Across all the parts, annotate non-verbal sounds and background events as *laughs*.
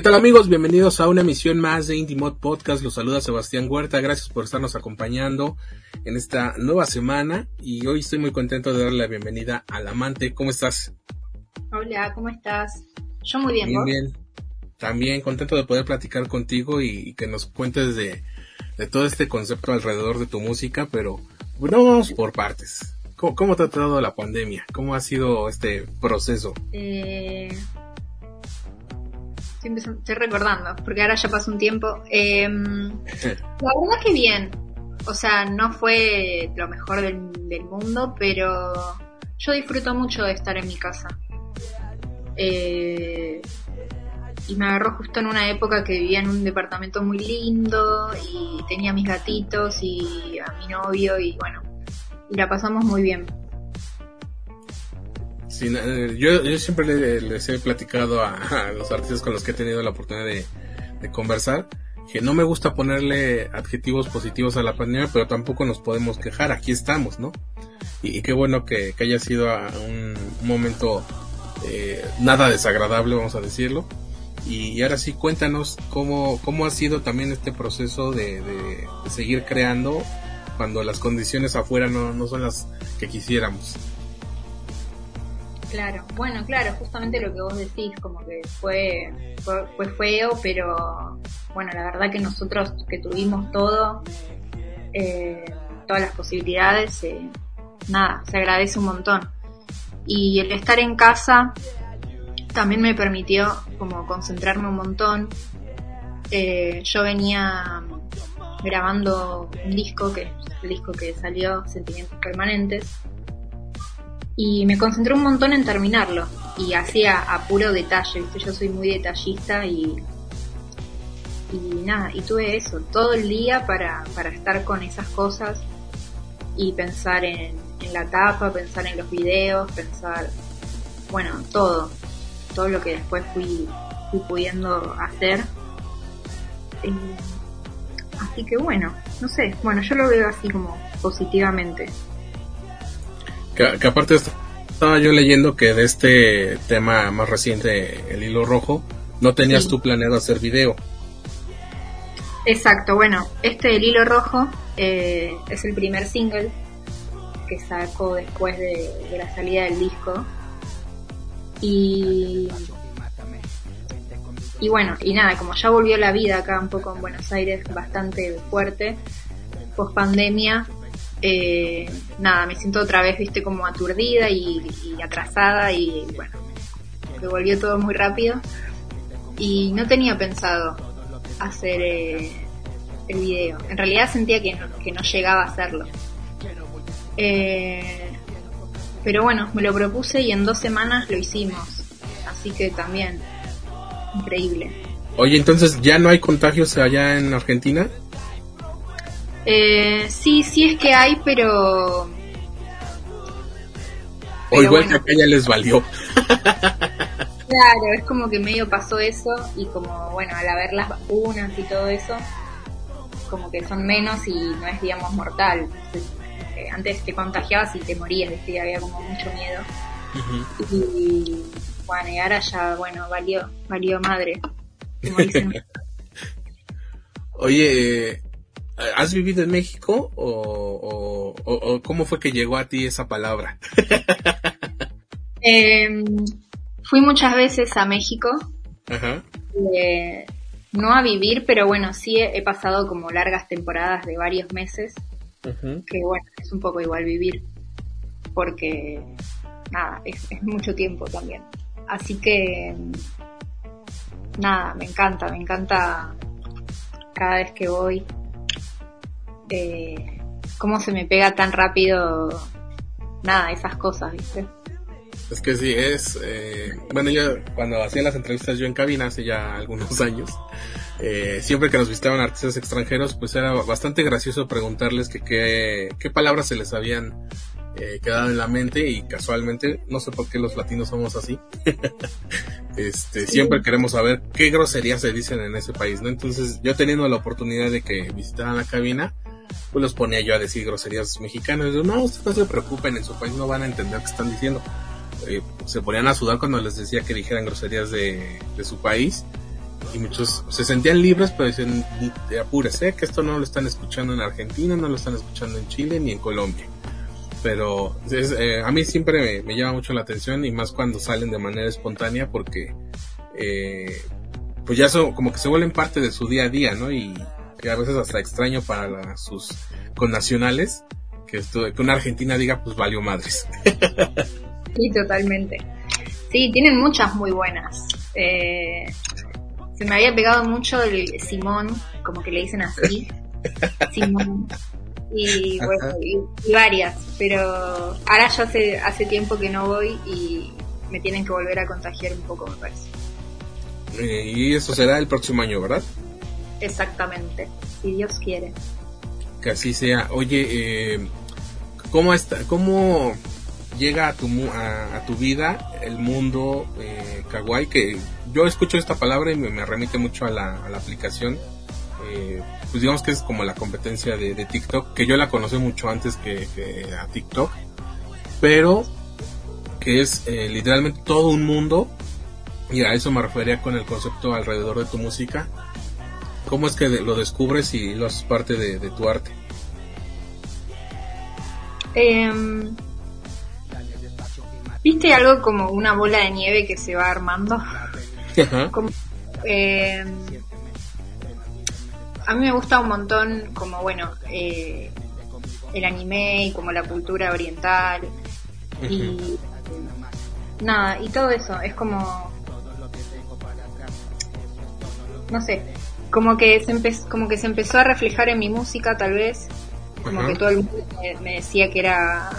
¿Qué tal amigos? Bienvenidos a una emisión más de Indie Mod Podcast. Los saluda Sebastián Huerta. Gracias por estarnos acompañando en esta nueva semana y hoy estoy muy contento de darle la bienvenida al amante. ¿Cómo estás? Hola, ¿cómo estás? Yo muy bien. Bien, bien. También contento de poder platicar contigo y, que nos cuentes de, todo este concepto alrededor de tu música, pero bueno, vamos por partes. ¿Cómo, te ha tratado la pandemia? ¿Cómo ha sido este proceso? Eh, estoy, recordando, porque ahora ya pasó un tiempo. Em, la verdad que bien. O sea, no fue lo mejor del, mundo, pero yo disfruto mucho de estar en mi casa. Eh, y me agarró justo en una época que vivía en un departamento muy lindo y tenía mis gatitos y a mi novio y bueno, y la pasamos muy bien. Eh, yo, yo siempre les, he platicado *laughs* a, los artistas con los que he tenido la oportunidad de, conversar que no me gusta ponerle adjetivos positivos a la pandemia, pero tampoco nos podemos quejar, aquí estamos, ¿no? Y, qué bueno que, haya sido un, momento eh, nada desagradable, vamos a decirlo. Y, ahora sí, cuéntanos cómo, cómo ha sido también este proceso de, de, seguir creando cuando las condiciones afuera no, no son las que quisiéramos. Claro, bueno, claro, justamente lo que vos decís, como que fue, fue, feo, pero bueno, la verdad que nosotros que tuvimos todo, eh, todas las posibilidades, eh, nada, se agradece un montón. Y el estar en casa también me permitió como concentrarme un montón. Eh, yo venía grabando un disco, que el disco que salió, Sentimientos Permanentes, y me concentré un montón en terminarlo y hacía a puro detalle, ¿viste? yo soy muy detallista y, y nada, y tuve eso, todo el día para, para estar con esas cosas y pensar en, la tapa, pensar en los videos, pensar, bueno, todo, todo lo que después fui, fui pudiendo hacer. Eh, así que bueno, no sé, bueno, yo lo veo así como positivamente. Que, aparte estaba yo leyendo que de este tema más reciente, el hilo rojo, no tenías tú planeado hacer video. Exacto, bueno, este El Hilo Rojo eh, es el primer single que sacó después de, la salida del disco. Y, y bueno, y nada, como ya volvió la vida acá un poco en Buenos Aires bastante fuerte, post pandemia, eh, nada, me siento otra vez, viste, como aturdida y, atrasada y bueno, me volvió todo muy rápido y no tenía pensado hacer eh, el video. En realidad sentía que no, que no llegaba a hacerlo. Eh, pero bueno, me lo propuse y en dos semanas lo hicimos. Así que también, increíble. Oye, entonces, ¿ya no hay contagios allá en Argentina? Eh, sí, sí es que hay, pero... o igual que acá ya les valió. *laughs* claro, es como que medio pasó eso y como, bueno, al haber las vacunas y todo eso, como que son menos y no es, digamos, mortal. Eh, antes te contagiabas y te morías, y había como mucho miedo. Y bueno, y ahora ya, bueno, valió, valió madre, como dicen. *laughs* Oye, ¿Has vivido en México o, cómo fue que llegó a ti esa palabra? *laughs* Em, fui muchas veces a México. Eh, no a vivir, pero bueno, sí he, pasado como largas temporadas de varios meses. Que bueno, es un poco igual vivir. Porque, nada, es mucho tiempo también. Así que, nada, me encanta, me encanta cada vez que voy eh, cómo se me pega tan rápido, nada, esas cosas, ¿viste? Es que sí, es... Eh, bueno, yo cuando hacía las entrevistas yo en cabina hace ya algunos *laughs* años, eh, siempre que nos visitaban artistas extranjeros, pues era bastante gracioso preguntarles que qué palabras se les habían eh, quedado en la mente y casualmente, no sé por qué los latinos somos así, *laughs* este, siempre queremos saber qué groserías se dicen en ese país, ¿no? Entonces, yo teniendo la oportunidad de que visitaran la cabina, pues los ponía yo a decir groserías mexicanas. Yo, no, ustedes no se preocupen, en su país no van a entender qué están diciendo. Eh, se ponían a sudar cuando les decía que dijeran groserías de, de su país. Y muchos se sentían libres, pero dicen, apúrese, que esto no lo están escuchando en Argentina, no lo están escuchando en Chile ni en Colombia. Pero eh, a mí siempre me, llama mucho la atención y más cuando salen de manera espontánea porque eh, pues ya son como que se vuelven parte de su día a día, ¿no? Y, a veces hasta extraño para sus connacionales que, esto, que una argentina diga pues valió madres. *laughs* sí, totalmente. Sí, tienen muchas muy buenas. Eh, se me había pegado mucho el Simón, como que le dicen así. *laughs* Simón. Y bueno, y, varias, pero ahora ya hace, hace tiempo que no voy y me tienen que volver a contagiar un poco, me parece. Eh, y eso será el próximo año, ¿verdad? Exactamente, si Dios quiere. Que así sea. Oye, eh, ¿cómo, está, ¿cómo llega a tu, a, tu vida el mundo eh, kawaii? Que yo escucho esta palabra y me, remite mucho a la, a la aplicación. Eh, pues digamos que es como la competencia de, TikTok, que yo la conocí mucho antes que, a TikTok, pero que es eh, literalmente todo un mundo, y a eso me refería con el concepto alrededor de tu música. ¿Cómo es que lo descubres y lo haces parte de, tu arte? Em, ¿Viste algo como una bola de nieve que se va armando? *laughs* Em, a mí me gusta un montón como, bueno, eh, el anime y como la cultura oriental y nada, y todo eso, es como no sé, como que se empezó, como que se empezó a reflejar en mi música tal vez, como que todo el mundo me, decía que era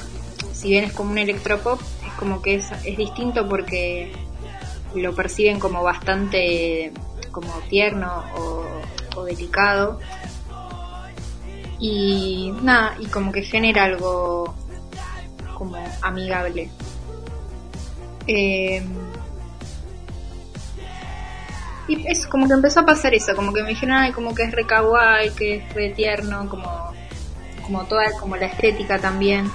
si bien es como un electropop, es como que es, es distinto porque lo perciben como bastante como tierno o o delicado. Y nada, y como que genera algo como amigable. Em, y es como que empezó a pasar eso, como que me dijeron, ay, como que es re kawaii, que es re tierno, como, como toda como la estética también.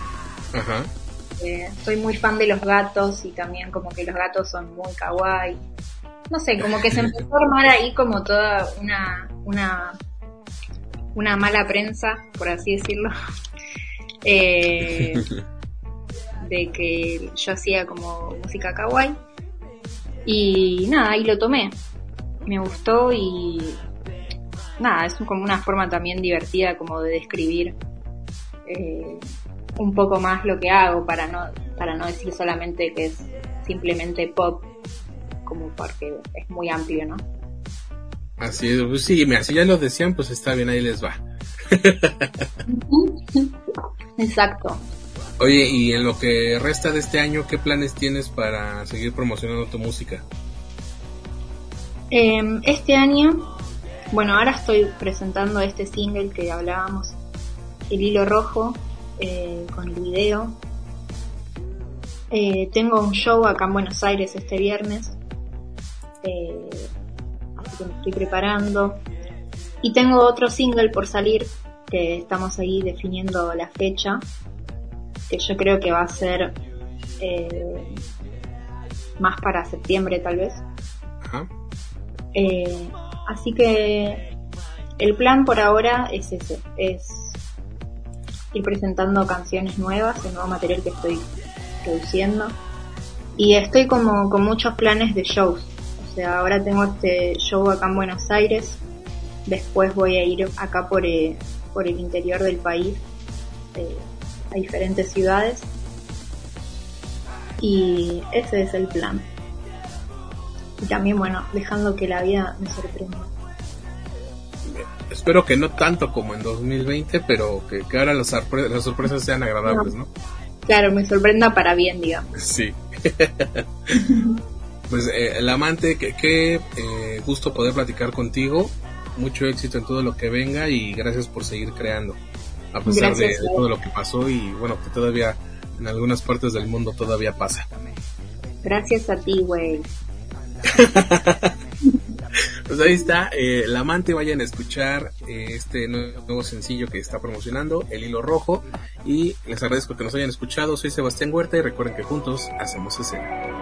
Eh, soy muy fan de los gatos y también como que los gatos son muy kawaii no sé, como que se empezó a armar ahí como toda una, una, una mala prensa, por así decirlo, *laughs* eh, de que yo hacía como música kawaii. Y nada, ahí lo tomé. Me gustó y nada, es como una forma también divertida como de describir eh, un poco más lo que hago para no, para no decir solamente que es simplemente pop como porque es muy amplio, ¿no? Así es, pues sí, si ya lo decían, pues está bien, ahí les va. *laughs* Exacto. Oye, y en lo que resta de este año, ¿qué planes tienes para seguir promocionando tu música? Em, este año, bueno, ahora estoy presentando este single que hablábamos, El Hilo Rojo, eh, con el video. Eh, tengo un show acá en Buenos Aires este viernes eh, así que me estoy preparando. Y tengo otro single por salir, que estamos ahí definiendo la fecha, que yo creo que va a ser eh, más para septiembre tal vez. Eh, así que el plan por ahora es ese, es ir presentando canciones nuevas, el nuevo material que estoy produciendo. Y estoy como con muchos planes de shows sea, ahora tengo este show acá en Buenos Aires, después voy a ir acá por, eh, por el interior del país, eh, a diferentes ciudades. Y ese es el plan. Y también, bueno, dejando que la vida me sorprenda. Espero que no tanto como en 2020, pero que, ahora las, las sorpresas sean agradables, ¿no? Claro, me sorprenda para bien, digamos. *laughs* Sí. pues eh, el amante, qué eh, gusto poder platicar contigo. Mucho éxito en todo lo que venga y gracias por seguir creando. A pesar de, todo lo que pasó y bueno, que todavía en algunas partes del mundo todavía pasa. Gracias a ti, güey. *laughs* pues ahí está, eh, la amante vayan a escuchar eh, este nuevo sencillo que está promocionando, El Hilo Rojo, y les agradezco que nos hayan escuchado, soy Sebastián Huerta y recuerden que juntos hacemos escena.